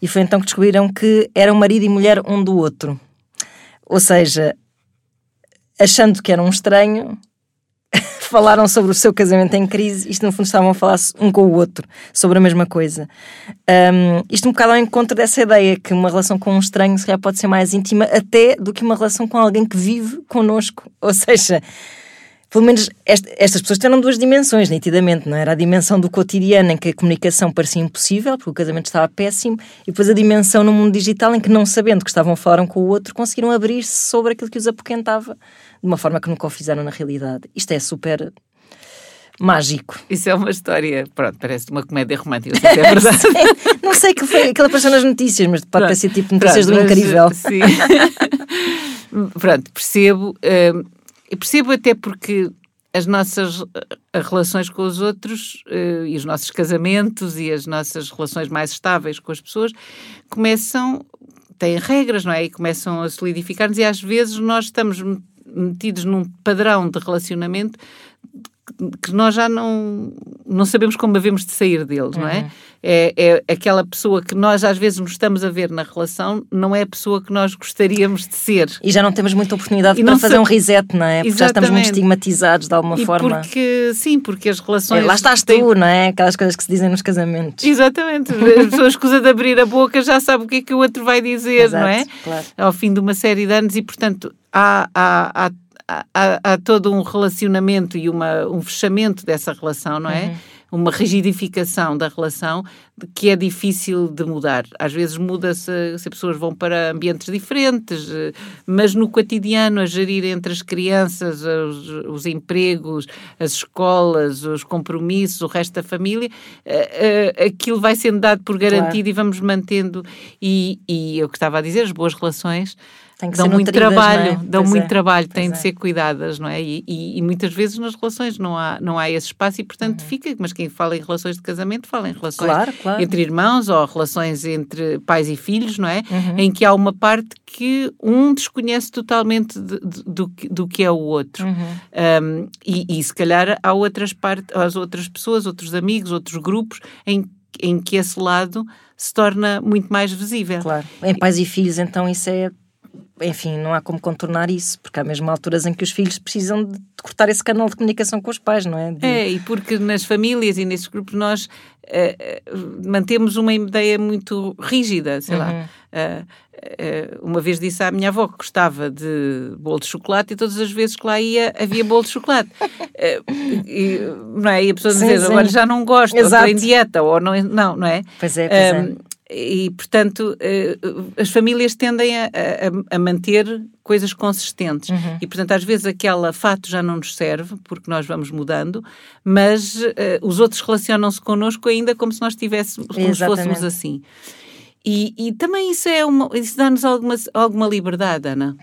e foi então que descobriram que eram marido e mulher um do outro. Ou seja, achando que era um estranho, falaram sobre o seu casamento em crise, isto no fundo estavam a falar um com o outro sobre a mesma coisa. Um, isto um bocado ao encontro dessa ideia que uma relação com um estranho se calhar pode ser mais íntima até do que uma relação com alguém que vive connosco. Ou seja, pelo menos est- estas pessoas tiveram duas dimensões, nitidamente, não é? era? A dimensão do cotidiano em que a comunicação parecia impossível, porque o casamento estava péssimo, e depois a dimensão no mundo digital em que, não sabendo que estavam a falar um com o outro, conseguiram abrir-se sobre aquilo que os apoquentava, de uma forma que nunca o fizeram na realidade. Isto é super mágico. Isso é uma história, pronto, parece uma comédia romântica, não sei se é verdade. não sei que foi, aquilo apareceu nas notícias, mas pode ter sido tipo notícias Pronto, do mas, incrível. Sim. Pronto, percebo. hum, e percebo até porque as nossas eh, relações com os outros eh, e os nossos casamentos e as nossas relações mais estáveis com as pessoas começam, têm regras, não é? E começam a solidificar-nos e às vezes nós estamos metidos num padrão de relacionamento que nós já não, não sabemos como havemos de sair deles, não é? é? É aquela pessoa que nós às vezes nos estamos a ver na relação, não é a pessoa que nós gostaríamos de ser. E já não temos muita oportunidade E para não fazer sa- um reset, não é? Porque já estamos muito Exatamente. estigmatizados de alguma e forma. porque, sim, porque as relações... É, lá estás têm- tu, não é? Aquelas coisas que se dizem nos casamentos. Exatamente. As pessoas escusam de abrir a boca já sabem o que é que o outro vai dizer, Exato, não é? claro. Ao fim de uma série de anos e, portanto, há, há, há, há, há todo um relacionamento e uma, um fechamento dessa relação, não é? uma rigidificação da relação que é difícil de mudar. Às vezes muda-se se as pessoas vão para ambientes diferentes, eh, mas no cotidiano, a gerir entre as crianças, os, os empregos, as escolas, os compromissos, o resto da família, eh, eh, aquilo vai sendo dado por garantido claro. e vamos mantendo. E, e eu que estava a dizer, as boas relações dão muito trabalho, é? dão pois muito é, trabalho, têm é. de ser cuidadas, não é? E, e, e, muitas vezes nas relações não há, não há esse espaço e, portanto, uhum. fica. Mas quem fala em relações de casamento fala em relações claro, claro. entre irmãos ou relações entre pais e filhos, não é? Uhum. Em que há uma parte que um desconhece totalmente de, de, do, do que é o outro. Uhum. Um, e, e se calhar há outras partes, as outras pessoas, outros amigos, outros grupos em, em que esse lado se torna muito mais visível. Claro. Em pais e filhos, então, isso é enfim, não há como contornar isso, porque há mesmo alturas em que os filhos precisam de cortar esse canal de comunicação com os pais, não é? De... É, e porque nas famílias e nesses grupos nós uh, mantemos uma ideia muito rígida, sei uhum. lá. Uh, uh, uma vez disse à minha avó que gostava de bolo de chocolate e todas as vezes que lá ia havia bolo de chocolate. e, não é? E a pessoa dizer, agora já não gosto, Exato. ou estou em dieta, ou não, não, não é? Pois é, pois é e, portanto, eh, as famílias tendem a, a, a manter coisas consistentes. Uhum. E, portanto, às vezes aquela fato já não nos serve, porque nós vamos mudando, mas uh, os outros relacionam-se connosco ainda como se nós tivéssemos, como se fôssemos assim. E, e também isso, é uma, isso dá-nos alguma, alguma liberdade, Ana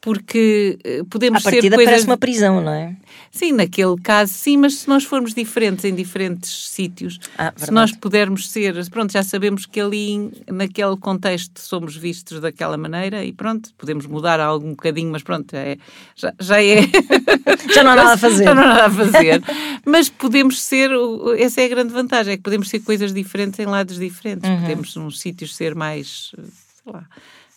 porque uh, podemos a ser coisas... parece uma prisão, não é? Sim, naquele caso sim, mas se nós formos diferentes em diferentes sítios, ah, se nós pudermos ser, pronto, já sabemos que ali naquele contexto somos vistos daquela maneira e pronto, podemos mudar algum bocadinho, mas pronto, é, já, já é... já não há nada a fazer. Já não há nada a fazer. mas podemos ser, essa é a grande vantagem, é que podemos ser coisas diferentes em lados diferentes, uhum. podemos nos sítios ser mais, sei lá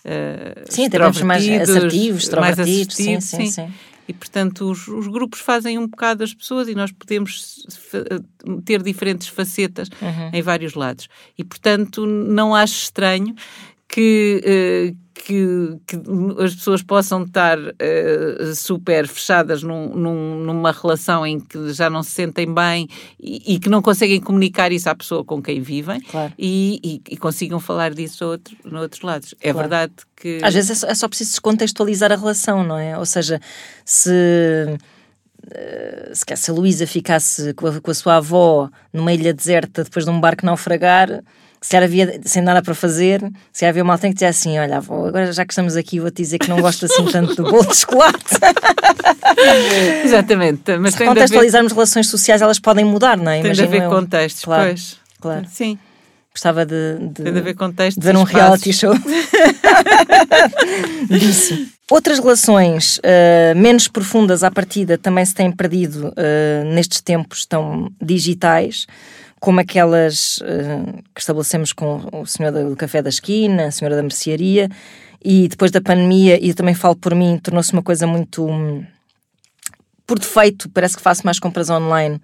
uh, sim, teremos mais assertivos, mais assertivos, sim, sim, sim. sim. E, portanto, os, os, grupos fazem um bocado as pessoas e nós podemos eh, ter diferentes facetas uhum. em vários lados. E, portanto, não acho estranho que, uh, que, que, as pessoas possam estar uh, super fechadas num, num, numa relação em que já não se sentem bem e, e, que não conseguem comunicar isso à pessoa com quem vivem claro. e, e, e, consigam falar disso outro, no outros lados. É claro. verdade que. Às vezes é só, é só preciso descontextualizar a relação, não é? Ou seja, se eh, se, se a Luísa ficasse com a, com a, sua avó numa ilha deserta depois de um barco naufragar, se havia sem nada para fazer, se havia uma alguém que dizia assim: Olha, avó, agora já que estamos aqui, vou-te dizer que não gosto assim tanto do bolo de chocolate. Exatamente. Mas se contextualizarmos haver... relações sociais, elas podem mudar, não é? Tem de haver contextos, claro, pois. Claro. Sim. Gostava de, de, Tem de haver contextos de ver um reality show disso. Outras relações uh, menos profundas à partida também se têm perdido uh, nestes tempos tão digitais como aquelas uh, que estabelecemos com o senhor do café da esquina, a senhora da mercearia, e depois da pandemia, e eu também falo por mim, tornou-se uma coisa muito. Por defeito, parece que faço mais compras online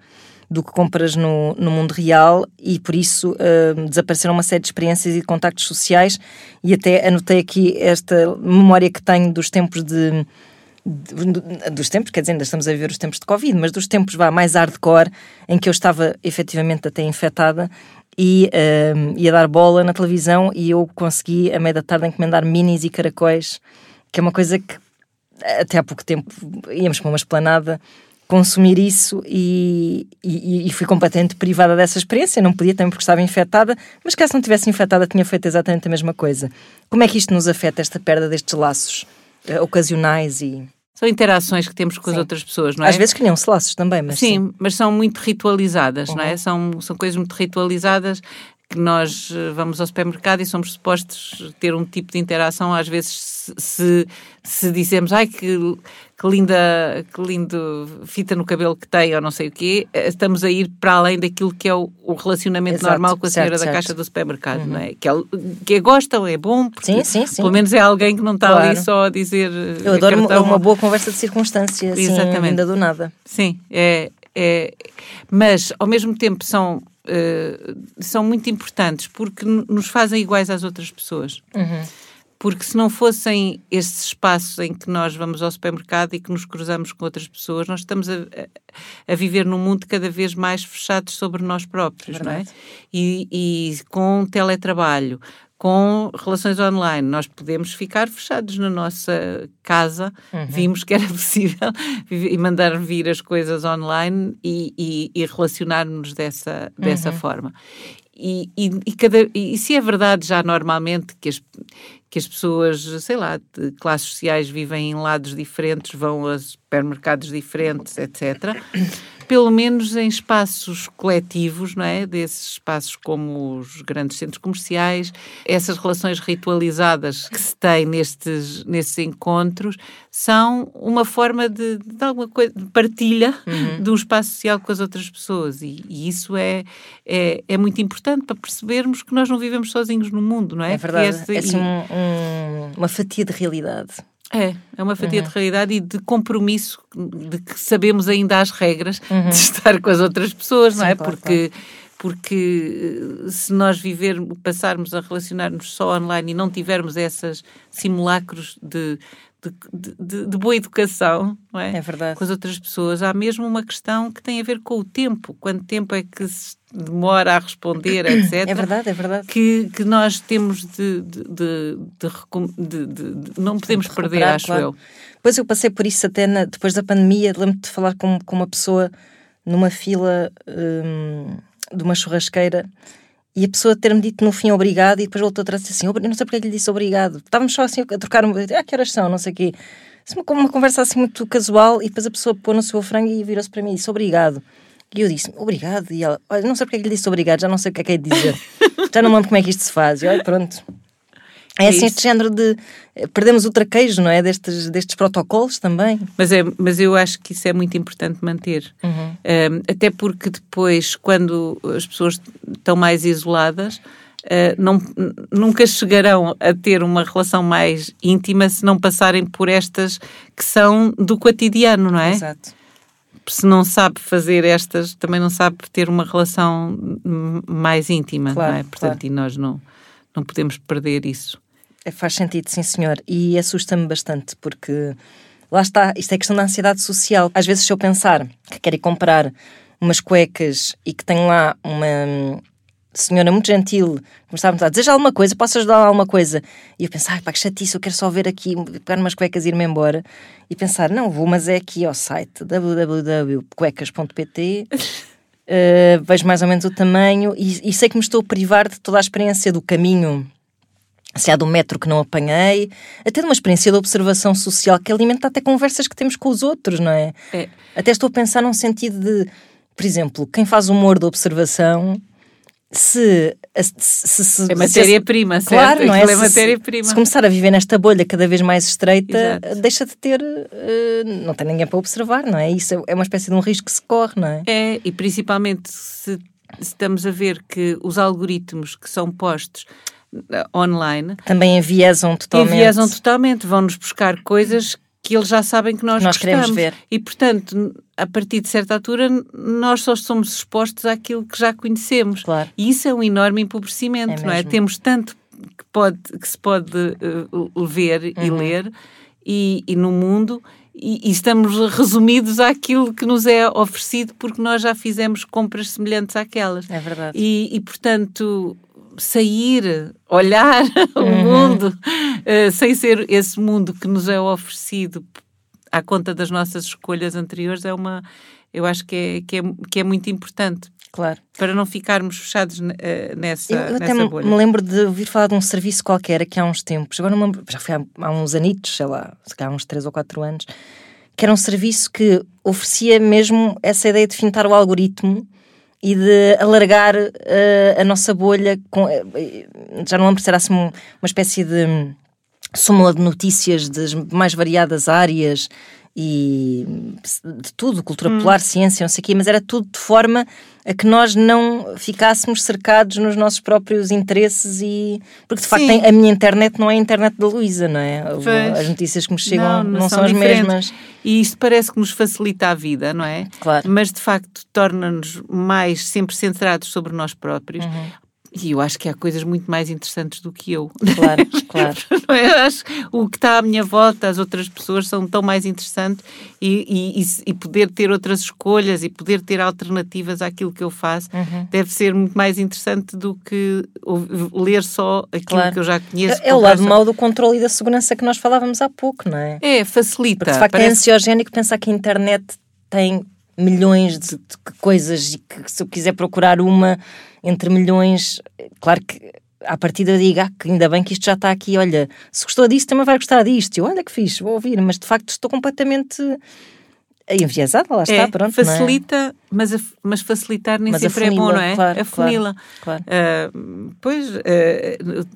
do que compras no, no mundo real e por isso uh, desapareceram uma série de experiências e de contactos sociais e até anotei aqui esta memória que tenho dos tempos de dos tempos, quer dizer, ainda estamos a viver os tempos de Covid, mas dos tempos vá, mais hardcore, em que eu estava efetivamente até infectada e uh, ia dar bola na televisão e eu consegui, a meia da tarde, encomendar minis e caracóis, que é uma coisa que até há pouco tempo íamos para uma esplanada consumir isso e, e, e, fui completamente privada dessa experiência. Não podia também porque estava infectada, mas caso não tivesse infectada, tinha feito exatamente a mesma coisa. Como é que isto nos afeta, esta perda destes laços? Uh, ocasionais e. São interações que temos com Sim. as outras pessoas, não é? Às vezes criam-se laços também, mas. Sim, sim, mas são muito ritualizadas, uhum. não é? Uhum. São, são coisas muito ritualizadas que nós eh, vamos ao supermercado e somos supostos ter um tipo de interação, às vezes se, se dizemos, ai que, que linda, que lindo fita no cabelo que tem ou não sei o quê, eh, estamos a ir para além daquilo que é o, o relacionamento Exato, normal com a senhora certo, da caixa do supermercado, uhum. não é? Que, é, que é, gostam, é bom, porque sim, sim, sim. pelo menos é alguém que não está claro. ali só a dizer... Eh, Eu adoro cartão. uma boa conversa de circunstância, assim, ainda do nada. Sim, é, é, mas ao mesmo tempo são Uh, são muito importantes porque nos fazem iguais às outras pessoas. Uhum. porque se não fossem esses espaços em que nós vamos ao supermercado e que nos cruzamos com outras pessoas, nós estamos a, a, viver num mundo cada vez mais fechado sobre nós próprios, não é? E, e com teletrabalho, com relações online. Nós podemos ficar fechados na nossa casa, uhum. vimos que era possível e mandar vir as coisas online e, e, e relacionar-nos dessa, dessa uhum. forma. E, e, e, cada, e se é verdade já normalmente que as, que as pessoas, sei lá, de classes sociais vivem em lados diferentes, vão a supermercados diferentes, etc pelo menos em espaços coletivos, não é? Desses espaços como os grandes centros comerciais, essas relações ritualizadas que se têm nestes, nesses encontros são uma forma de, de alguma coisa, de partilha uhum. de um espaço social com as outras pessoas e, e isso é, é, é, muito importante para percebermos que nós não vivemos sozinhos no mundo, não é? É verdade, esse, é assim, um, um, uma fatia de realidade. É, é uma fatia uhum. de realidade e de compromisso de que sabemos ainda as regras uhum. de estar com as outras pessoas, Sim, não é? Claro, porque claro. porque eh, se nós viver, passarmos a relacionar-nos só online e não tivermos esses simulacros de, de, de, de, boa educação não é? é com as outras pessoas. Há mesmo uma questão que tem a ver com o tempo. Quanto tempo é que se demora a responder, etc. É verdade, é verdade. Que, que nós temos de, de não podemos perder, acho claro. eu. Pois eu passei por isso até na, depois da pandemia. Lembro-me de falar com, com uma pessoa numa fila hum, de uma churrasqueira e a pessoa ter-me dito no fim obrigado e depois voltou atrás e disse assim, não sei porque lhe disse obrigado. Estávamos só assim a trocar, ah, que horas são, não sei o quê. Uma, uma conversa assim muito casual e depois a pessoa pôs no seu frango e virou-se para mim e disse obrigado. E eu disse, obrigado. E ela, olha, não sei porque é que lhe disse obrigado, já não sei o que é que é de dizer. já não lembro como é que isto se faz. E olha, pronto. É, é assim, este género de. Eh, perdemos o traquejo, não é? Destes, destes protocolos também. Mas, é, mas eu acho que isso é muito importante manter. Uhum. Um, até porque depois, quando as pessoas estão mais isoladas, uh, não, nunca chegarão a ter uma relação mais íntima se não passarem por estas que são do cotidiano, não é? Exato. Se não sabe fazer estas, também não sabe ter uma relação mais íntima, claro, não é? Portanto, claro. e nós não, não podemos perder isso. É, faz sentido, sim, senhor. E assusta-me bastante, porque lá está, isto é questão da ansiedade social. Às vezes, se eu pensar que quero ir comprar umas cuecas e que tenho lá uma senhora muito gentil começar a dizer alguma coisa, posso ajudar alguma coisa? E eu pensar, ai pá, que chatice, eu quero só ver aqui, pegar umas cuecas e ir-me embora. E pensar, não vou, mas é aqui ao site www.cuecas.pt. Uh, vejo mais ou menos o tamanho e, e sei que me estou a privar de toda a experiência do caminho se há do metro que não apanhei, até de uma experiência de observação social que alimenta até conversas que temos com os outros, não é? é. Até estou a pensar num sentido de, por exemplo, quem faz humor de observação, se. se, se é matéria-prima? Claro, não é? é matéria-prima. Se, se, começar a viver nesta bolha cada vez mais estreita, Exato. deixa de ter. Uh, não tem ninguém para observar, não é? Isso é uma espécie de um risco que se corre, não é? É, e principalmente se estamos a ver que os algoritmos que são postos online. Também enviesam totalmente. Enviesam totalmente, vão-nos buscar coisas que eles já sabem que nós, nós queremos ver. E, portanto, a partir de certa altura, nós só somos expostos àquilo que já conhecemos. Claro. E isso é um enorme empobrecimento, é não é? Temos tanto que, pode, que se pode uh, ver uhum. e ler e, e no mundo e, e, estamos resumidos àquilo que nos é oferecido porque nós já fizemos compras semelhantes àquelas. É verdade. E, e portanto, sair, olhar o uhum. mundo, uh, sem ser esse mundo que nos é oferecido à conta das nossas escolhas anteriores, é uma, eu acho que é, que é, que é muito importante. Claro. Para não ficarmos fechados uh, nessa, eu, eu nessa até bolha. me lembro de ouvir falar de um serviço qualquer aqui há uns tempos, agora não lembro, já foi há, há uns anitos, sei lá, se calhar há uns 3 ou 4 anos, que era um serviço que oferecia mesmo essa ideia de fintar o algoritmo e de alargar uh, a nossa bolha. Com, uh, já não lembro se era assim uma espécie de súmula de notícias das mais variadas áreas e de tudo, cultura hum. popular, ciência, não sei o quê, mas era tudo de forma a que nós não ficássemos cercados nos nossos próprios interesses e... Porque, de facto, tem, a minha internet não é a internet da Luísa, não é? Pois. As notícias que me chegam não, não, não são, são as mesmas. E isto parece que nos facilita a vida, não é? Claro. Mas, de facto, torna-nos mais sempre centrados sobre nós próprios. Uhum e eu acho que há coisas muito mais interessantes do que eu. Claro, claro. é? eu acho o que está à minha volta, as outras pessoas são tão mais interessantes e, e, e, poder ter outras escolhas e poder ter alternativas àquilo que eu faço uhum. deve ser muito mais interessante do que ler só aquilo claro. que eu já conheço. É, é o lado mau do controle e da segurança que nós falávamos há pouco, não é? É, facilita. Porque de facto é Parece... é ansiogénico pensar que a internet tem milhões de, de coisas e que se eu quiser procurar uma entre milhões, claro que à partida diga ah, que ainda bem que isto já está aqui, olha, se gostou disso também vai gostar disto. Eu, olha que fiz, vou ouvir, mas de facto estou completamente enviesada, lá está, é, pronto. Facilita, é? mas, a, mas facilitar nem mas sempre é bom, não é? Claro, afunila. Claro, claro. Uh, pois, uh,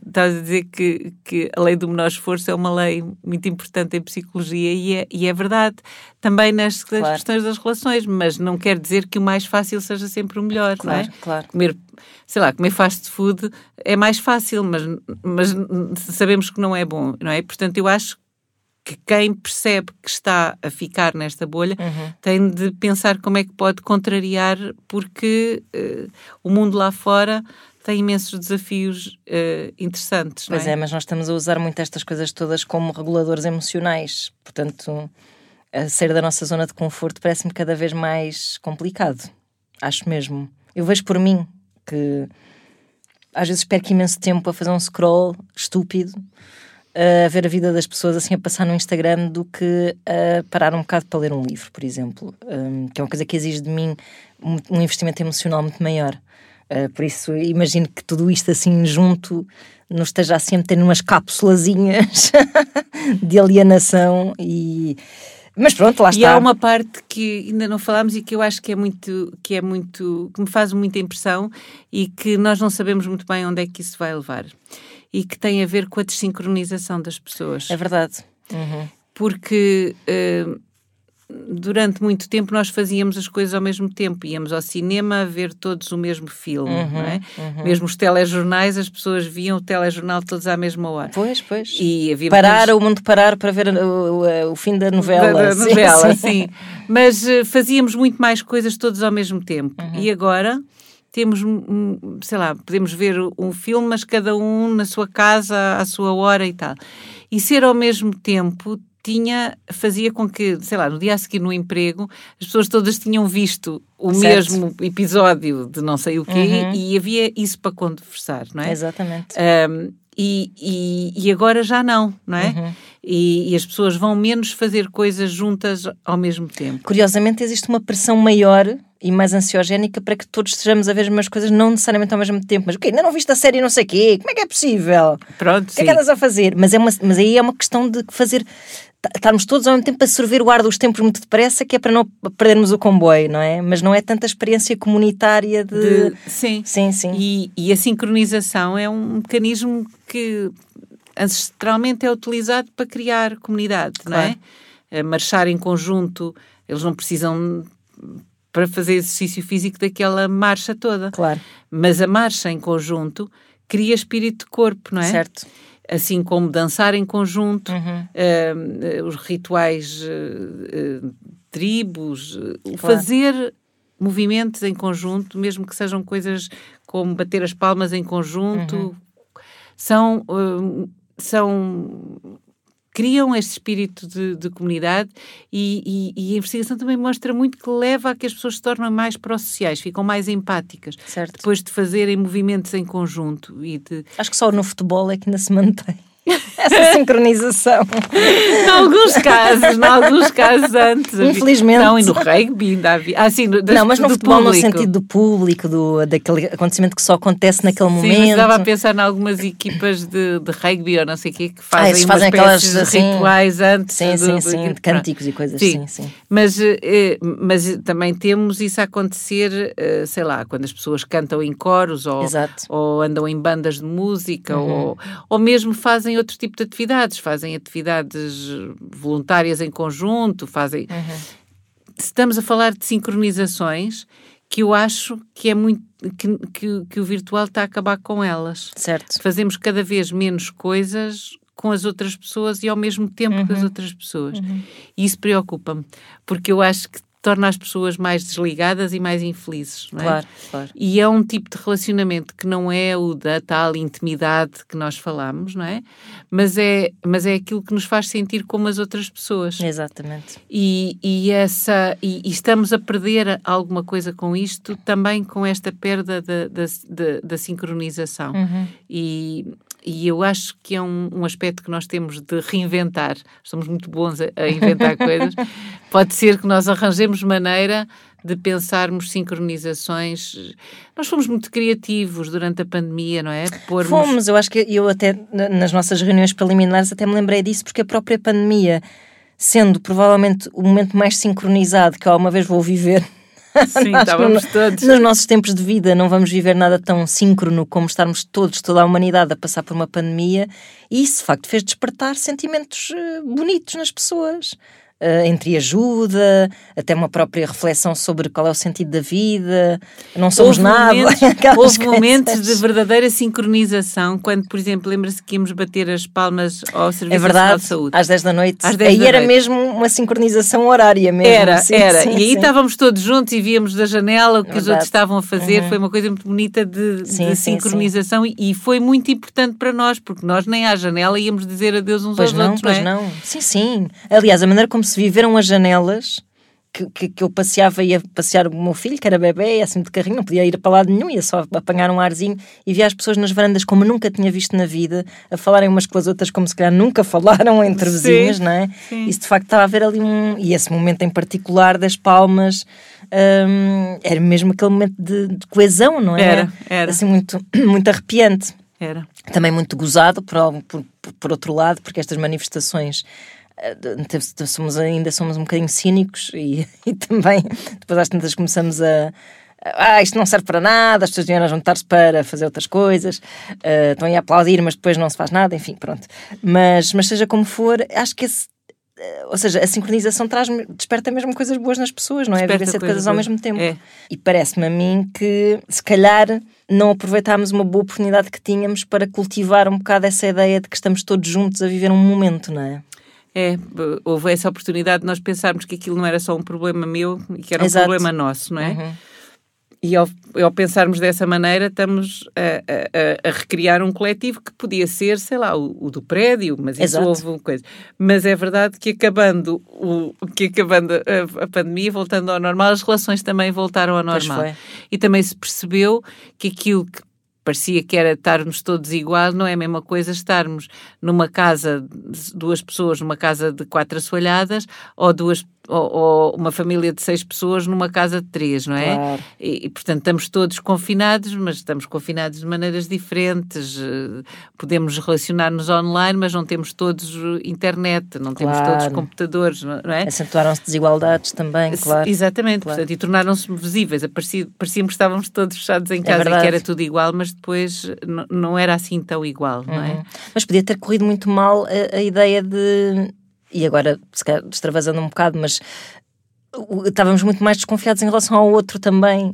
estás a dizer que, que a lei do menor esforço é uma lei muito importante em psicologia e é, e é verdade também nas claro. questões das relações, mas não quer dizer que o mais fácil seja sempre o melhor, claro, não é? Claro. Comer, sei lá, comer fast food é mais fácil, mas, mas sabemos que não é bom, não é? Portanto, eu acho que quem percebe que está a ficar nesta bolha uhum. tem de pensar como é que pode contrariar, porque uh, o mundo lá fora tem imensos desafios uh, interessantes. Pois é? é? mas nós estamos a usar muito estas coisas todas como reguladores emocionais, portanto, a sair da nossa zona de conforto parece-me cada vez mais complicado. Acho mesmo. Eu vejo por mim que às vezes perco imenso tempo a fazer um scroll estúpido a ver a vida das pessoas assim a passar no Instagram do que a parar um bocado para ler um livro, por exemplo, um, que é uma coisa que exige de mim um, investimento emocional muito maior. Uh, por isso, imagino que tudo isto assim junto nos esteja assim a meter umas cápsulazinhas de alienação e mas pronto, lá está. E há uma parte que ainda não falámos e que eu acho que é muito, que é muito, que me faz muita impressão e que nós não sabemos muito bem onde é que isso vai levar e que tem a ver com a desincronização das pessoas. É verdade. Uhum. Porque uh, durante muito tempo nós fazíamos as coisas ao mesmo tempo. Íamos ao cinema a ver todos o mesmo filme, uhum, não é? Uhum. Mesmo os telejornais, as pessoas viam o telejornal todos à mesma hora. Pois, pois. E havia parar, o mundo parar para ver o, o, o fim da novela. Da, da novela, sim. sim. Mas uh, fazíamos muito mais coisas todos ao mesmo tempo. Uhum. E agora temos, sei lá, podemos ver um filme, mas cada um na sua casa, à sua hora e tal. E ser ao mesmo tempo tinha, fazia com que, sei lá, no dia a seguir no emprego, as pessoas todas tinham visto o certo. mesmo episódio de não sei o quê uhum. e havia isso para conversar, não é? Exatamente. Um, e, e, e, agora já não, não é? Uhum. E, e, as pessoas vão menos fazer coisas juntas ao mesmo tempo. Curiosamente, existe uma pressão maior e mais ansiogénica para que todos estejamos a ver as mesmas coisas, não necessariamente ao mesmo tempo. Mas o quê? Ainda não viste a série não sei o quê? Como é que é possível? Pronto, O que é que andas a fazer? Mas, é uma, mas aí é uma questão de fazer estarmos todos ao mesmo tempo a sorver o ar dos tempos muito depressa, que é para não perdermos o comboio, não é? Mas não é tanta experiência comunitária de. de sim. Sim, sim. E, e, a sincronização é um mecanismo que ancestralmente é utilizado para criar comunidade, claro. não é? Marchar em conjunto, eles não precisam para fazer exercício físico daquela marcha toda. Claro. Mas a marcha em conjunto cria espírito de corpo, não é? Certo. Assim como dançar em conjunto, uhum. uh, os rituais uh, uh, tribos, claro. fazer movimentos em conjunto, mesmo que sejam coisas como bater as palmas em conjunto, uhum. são, são criam este espírito de, de comunidade e, e, e, a investigação também mostra muito que leva a que as pessoas se tornem mais pró-sociais, ficam mais empáticas. Certo. Depois de fazerem movimentos em conjunto e de... Acho que só no futebol é que ainda se mantém. essa sincronização. em alguns casos, em alguns casos antes. Infelizmente. Não, e no rugby ainda havia. Ah, sim, das, não, mas no futebol público. no sentido do público, do, daquele acontecimento que só acontece naquele sim, momento. Mas estava a pensar em algumas equipas de, de rugby ou não sei o quê que fazem, ah, fazem aquelas rituais antes. Sim, sim, do, sim, de cânticos e coisas sim. sim, sim. Mas, eh, mas também temos isso a acontecer, eh, sei lá, quando as pessoas cantam em coros ou, ou andam em bandas de música uhum. ou, ou mesmo fazem outro tipo de atividade atividades, fazem atividades voluntárias em conjunto, fazem. Uhum. Estamos a falar de sincronizações que eu acho que é muito que, que, que, o virtual está a acabar com elas. Certo. Fazemos cada vez menos coisas com as outras pessoas e ao mesmo tempo uhum. com as outras pessoas. Uhum. E isso preocupa-me, porque eu acho que torna as pessoas mais desligadas e mais infelizes, não é? Claro, claro. E é um tipo de relacionamento que não é o da tal intimidade que nós falamos, não é? Mas é, mas é aquilo que nos faz sentir como as outras pessoas. Exatamente. E, e essa, e, e estamos a perder alguma coisa com isto, também com esta perda da, da, da, da sincronização. Uhum. E, e eu acho que é um, um, aspecto que nós temos de reinventar. Somos muito bons a, a inventar coisas. Pode ser que nós arranjemos maneira de pensarmos sincronizações. Nós fomos muito criativos durante a pandemia, não é? Pormos... Fomos, eu acho que eu até nas nossas reuniões preliminares até me lembrei disso, porque a própria pandemia, sendo provavelmente o momento mais sincronizado que alguma vez vou viver Sim, estávamos todos. Nos nossos tempos de vida não vamos viver nada tão síncrono como estarmos todos, toda a humanidade, a passar por uma pandemia. E isso, de facto, fez despertar sentimentos eh, bonitos nas pessoas uh, entre ajuda, até uma própria reflexão sobre qual é o sentido da vida, não somos houve nada. Momentos, houve momentos de verdadeira sincronização, quando, por exemplo, lembra-se que íamos bater as palmas ao Serviço é verdade, de Saúde. Às 10 da noite. Às 10 aí da era noite. mesmo uma sincronização horária mesmo. Era, sim, era. Sim, e aí sim. estávamos todos juntos e víamos da janela o que os outros estavam a fazer. Uhum. Foi uma coisa muito bonita de, de sincronização E, e foi muito importante para nós, porque nós nem à janela íamos dizer adeus uns Pois aos não, outros, pois não é? não. Sim, sim. Aliás, a maneira como se viveram as janelas. Que, que, que eu passeava, ia passear o meu filho, que era bebê, assim de carrinho, não podia ir para lado nenhum, ia só apanhar um arzinho e via as pessoas nas varandas como nunca tinha visto na vida, a falarem umas com as outras como se calhar nunca falaram entre vizinhas, não é? sim. Isso de facto estava a haver ali um. E esse momento em particular das palmas hum, era mesmo aquele momento de, de coesão, não é? Era, era. Assim, muito, muito arrepiante Era. também muito gozado por, por, por- outro lado, porque estas manifestações somos, ainda somos um bocadinho cínicos e, e também depois às tantas começamos a ah, isto não serve para nada, as pessoas vieram a juntar-se para fazer outras coisas, eh, estão aí a aplaudir, mas depois não se faz nada, enfim, pronto. Mas, mas seja como for, acho que esse, eh, ou seja, a sincronização traz, desperta mesmo coisas boas nas pessoas, não é? A Desperta vivência de coisas ao mesmo tempo. É. E parece-me a mim que, se calhar, não aproveitámos uma boa oportunidade que tínhamos para cultivar um bocado essa ideia de que estamos todos juntos a viver um momento, não é? É, houve essa oportunidade de nós pensarmos que aquilo não era só um problema meu e que era um Exato. problema nosso, não é? Uhum. E ao, ao pensarmos dessa maneira, estamos a, a- a- recriar um coletivo que podia ser, sei lá, o, o do prédio, mas isso Exato. houve uma coisa. Mas é verdade que acabando, o, que acabando a, a pandemia, voltando ao normal, as relações também voltaram ao normal. E também se percebeu que aquilo que parecia que era estarmos todos iguais, não é a mesma coisa estarmos numa casa duas pessoas, numa casa de quatro assoalhadas, ou duas ou, ou uma família de seis pessoas numa casa de três, não é? Claro. E, e, portanto estamos todos confinados, mas estamos confinados de maneiras diferentes. eh, Podemos relacionar-nos online, mas não temos todos eh, internet, não temos Claro. todos computadores, não é? Acentuaram-se desigualdades também, claro. Exatamente, Claro. portanto, e tornaram-se visíveis. Parecíamos que estávamos todos fechados em casa e É verdade. que era tudo igual, mas depois n- não era assim tão igual, não é? Uhum. Mas podia ter corrido muito mal a, a ideia de. E agora, se calhar, extravasando um bocado, mas estávamos muito mais desconfiados em relação ao outro também,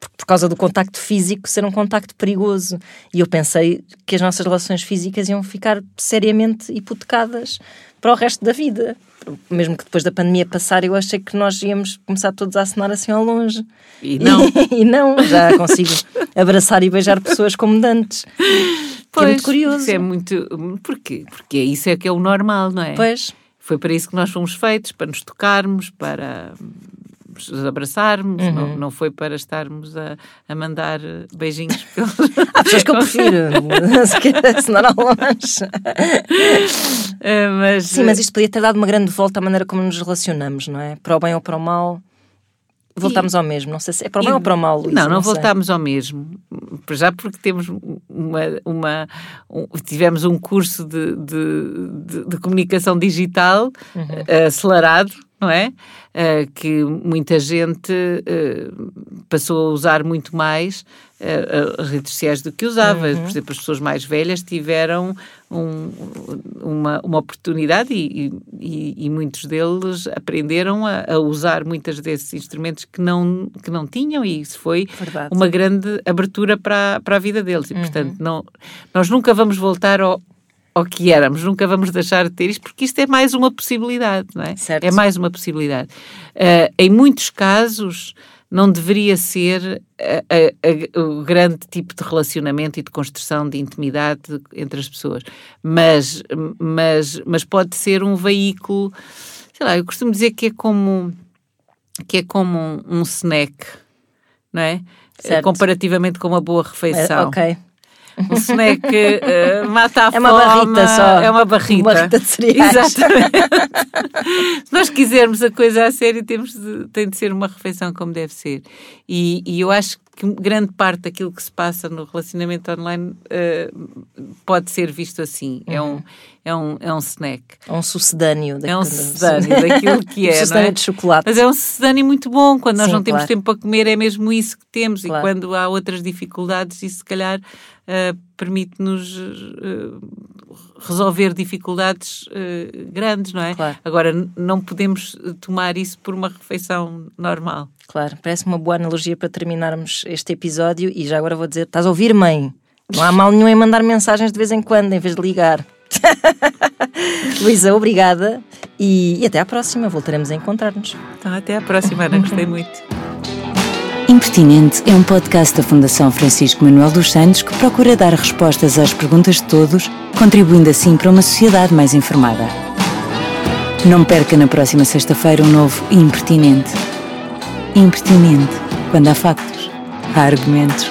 por, por causa do contacto físico ser um contacto perigoso. E eu pensei que as nossas relações físicas iam ficar seriamente hipotecadas para o resto da vida. Mesmo que depois da pandemia passar, eu achei que nós íamos começar todos a assinar assim ao longe. E não. e não, já consigo abraçar e beijar pessoas como dantes. Que é muito curioso. Isso é muito. Porquê? Porque isso é que é o normal, não é? Pois. Foi para isso que nós fomos feitos, para nos tocarmos, para nos abraçarmos, Uhum. não, não foi para estarmos a, a mandar eh, beijinhos pelos. Há pessoas que eu prefiro se ao longe. Eh, mas, Sim, mas isto podia ter dado uma grande volta à maneira como nos relacionamos, não é? Para o bem ou para o mal. Voltámos ao mesmo, não sei se é para o bem E- ou para o mal, Luísa, Não, não, sei. voltámos ao mesmo. Já porque temos uma, uma- um- tivemos um curso de, de, de- de comunicação digital Uhum. eh, acelerado, não é? Eh, que muita gente eh, passou a usar muito mais as redes sociais do que usava. Uhum. Por exemplo, as pessoas mais velhas tiveram um- uma, uma oportunidade e, e- e muitos deles aprenderam a, a usar muitos desses instrumentos que não, que não tinham e isso foi Verdade. uma grande abertura para, para a vida deles. Uhum. E, portanto, não, nós nunca vamos voltar ao, ao que éramos, nunca vamos deixar de ter isto, porque isto é mais uma possibilidade, não é? Certo. É mais uma possibilidade. Uh, em muitos casos, não deveria ser a, a, o grande tipo de relacionamento e de construção de intimidade entre as pessoas, mas, mas, mas pode ser um veículo, sei lá, eu costumo dizer que é como que é como um, um snack, não é? Certo. Comparativamente com uma boa refeição. É, ok. Um snack uh, mata a é fome. É uma barrita só. É uma barrita. Uma barrita de cereais. Exatamente. Se nós quisermos a coisa a sério, temos de, tem de ser uma refeição como deve ser. E, e eu acho que grande parte daquilo que se passa no relacionamento online uh, pode ser visto assim. Uhum. É, um, é, um, é um snack. É um sucedâneo. É um sucedâneo daquilo que é. um sucedâneo é? de chocolate. Mas é um sucedâneo muito bom. Quando nós Sim, não temos claro. tempo para comer, é mesmo isso que temos. Claro. E quando há outras dificuldades, isso se calhar uh, permite-nos uh, resolver dificuldades grandes, não é? Claro. Agora, não podemos tomar isso por uma refeição normal. Claro, parece uma boa analogia para terminarmos este episódio. E já agora vou dizer: estás a ouvir, mãe? Não há mal nenhum em mandar mensagens de vez em quando, em vez de ligar. Luísa, obrigada e, e, até à próxima. Voltaremos a encontrar-nos. Então, até à próxima, Ana. Gostei muito. Impertinente é um podcast da Fundação Francisco Manuel dos Santos que procura dar respostas às perguntas de todos, contribuindo assim para uma sociedade mais informada. Não perca na próxima sexta-feira um novo Impertinente. Impertinente. Quando há factos, há argumentos.